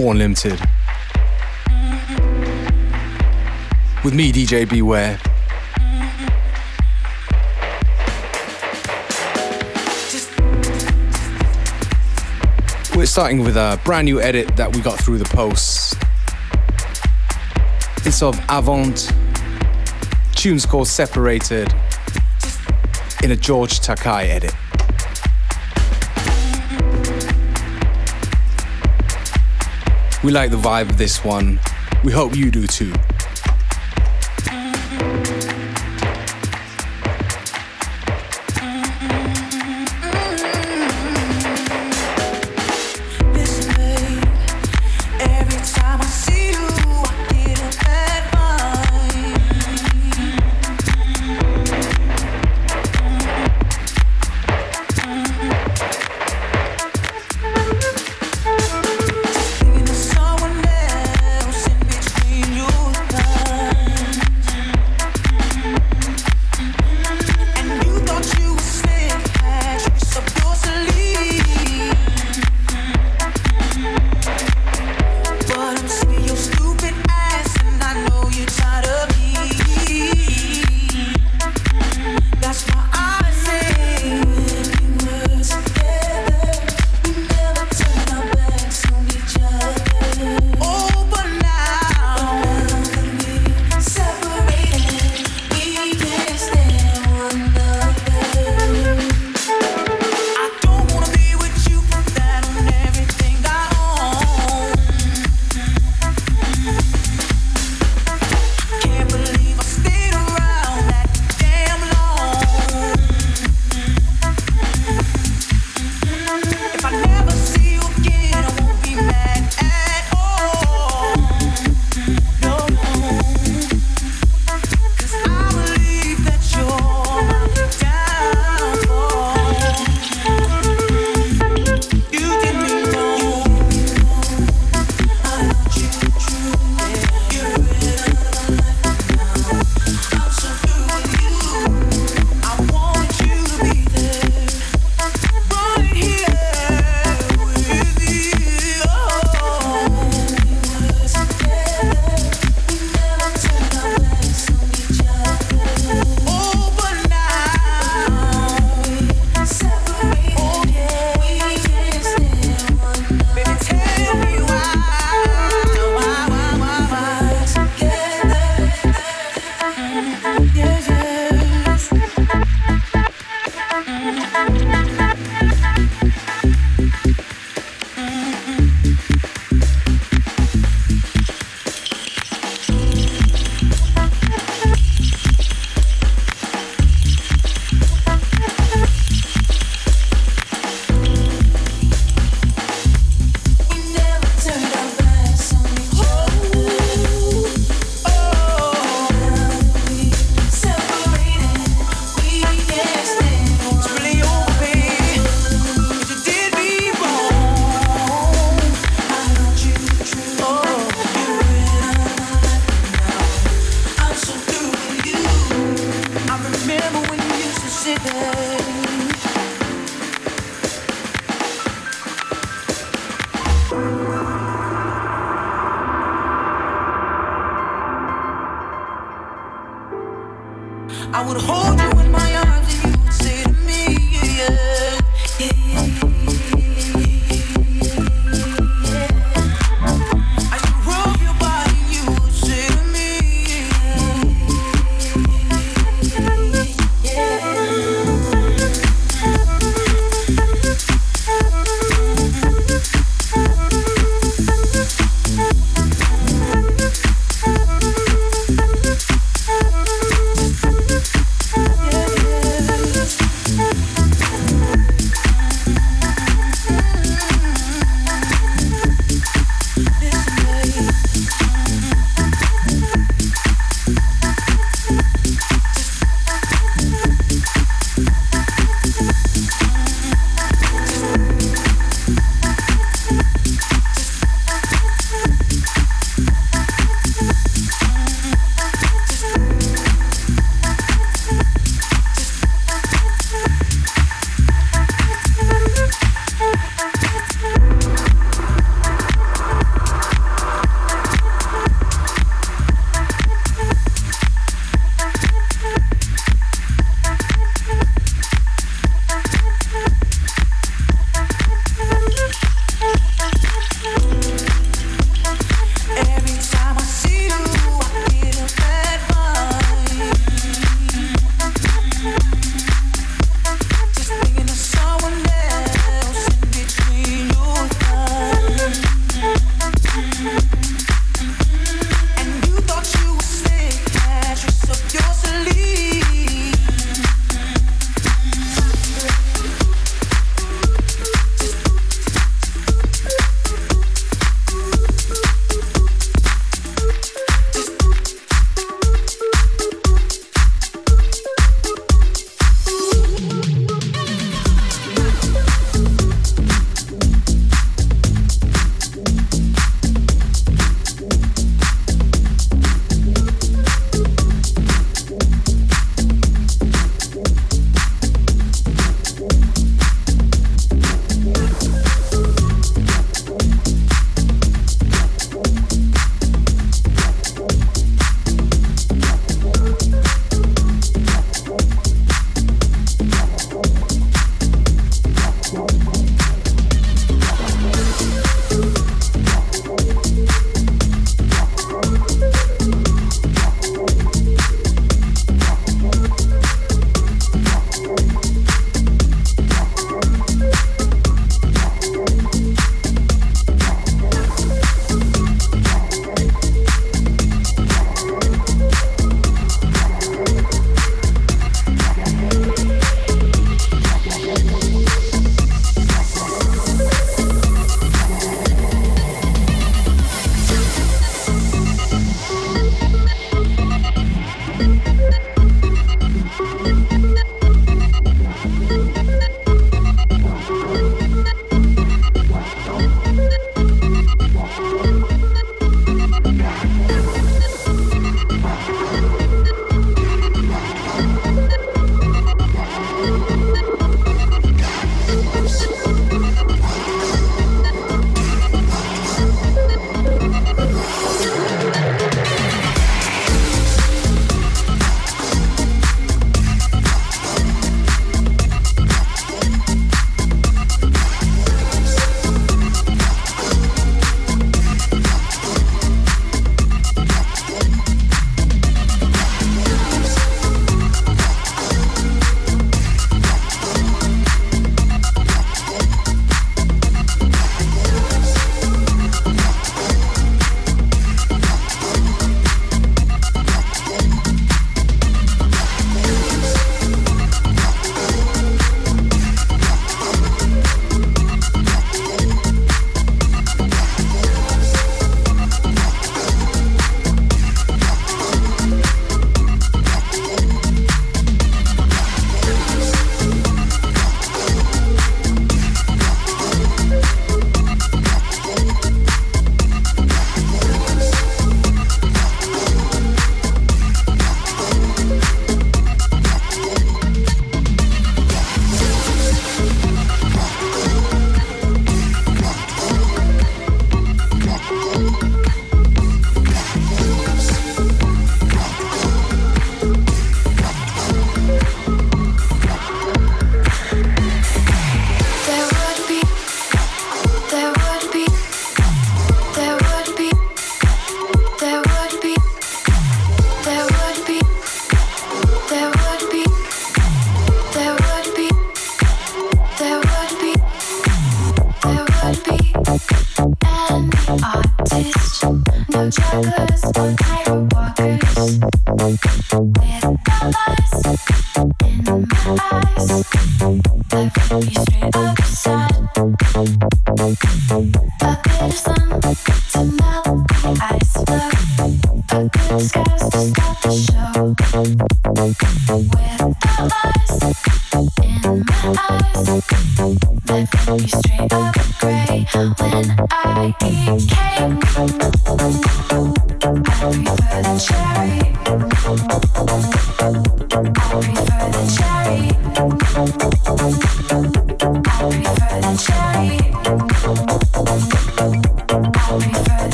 FM4 Unlimited. With me, DJ Beware. We're starting with a brand new edit that we got through the posts. It's of Avant. Tunes called Separated in a George Takai edit. We like the vibe of this one. We hope you do too.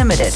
Unlimited,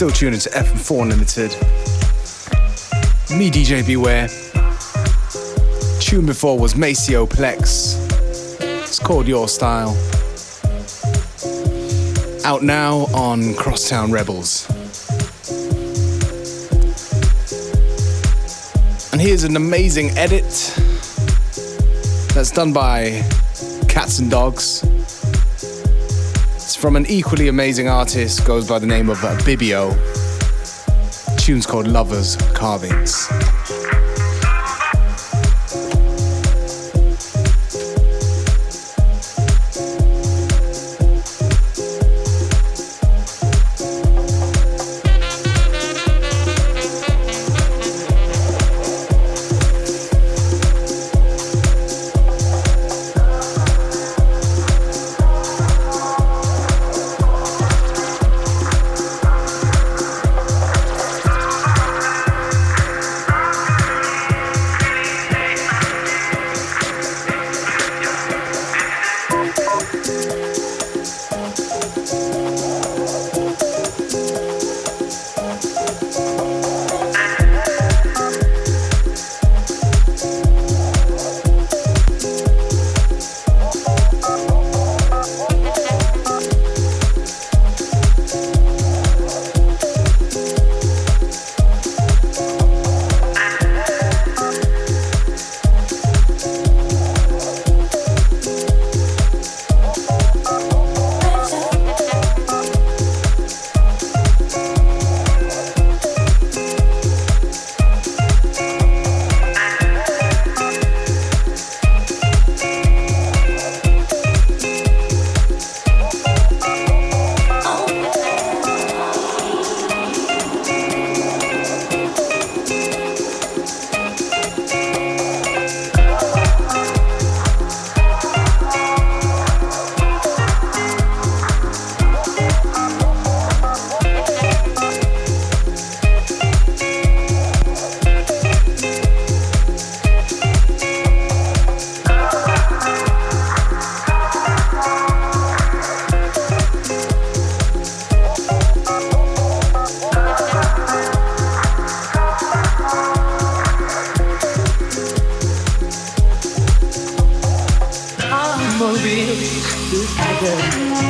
still tuning to FM4 Limited. Me, DJ Beware. Tune before was Maceo Plex. It's called Your Style. Out now on Crosstown Rebels. And here's an amazing edit that's done by Cats and Dogs from an equally amazing artist, goes by the name of Bibio. tune's called Lovers Carvings. again.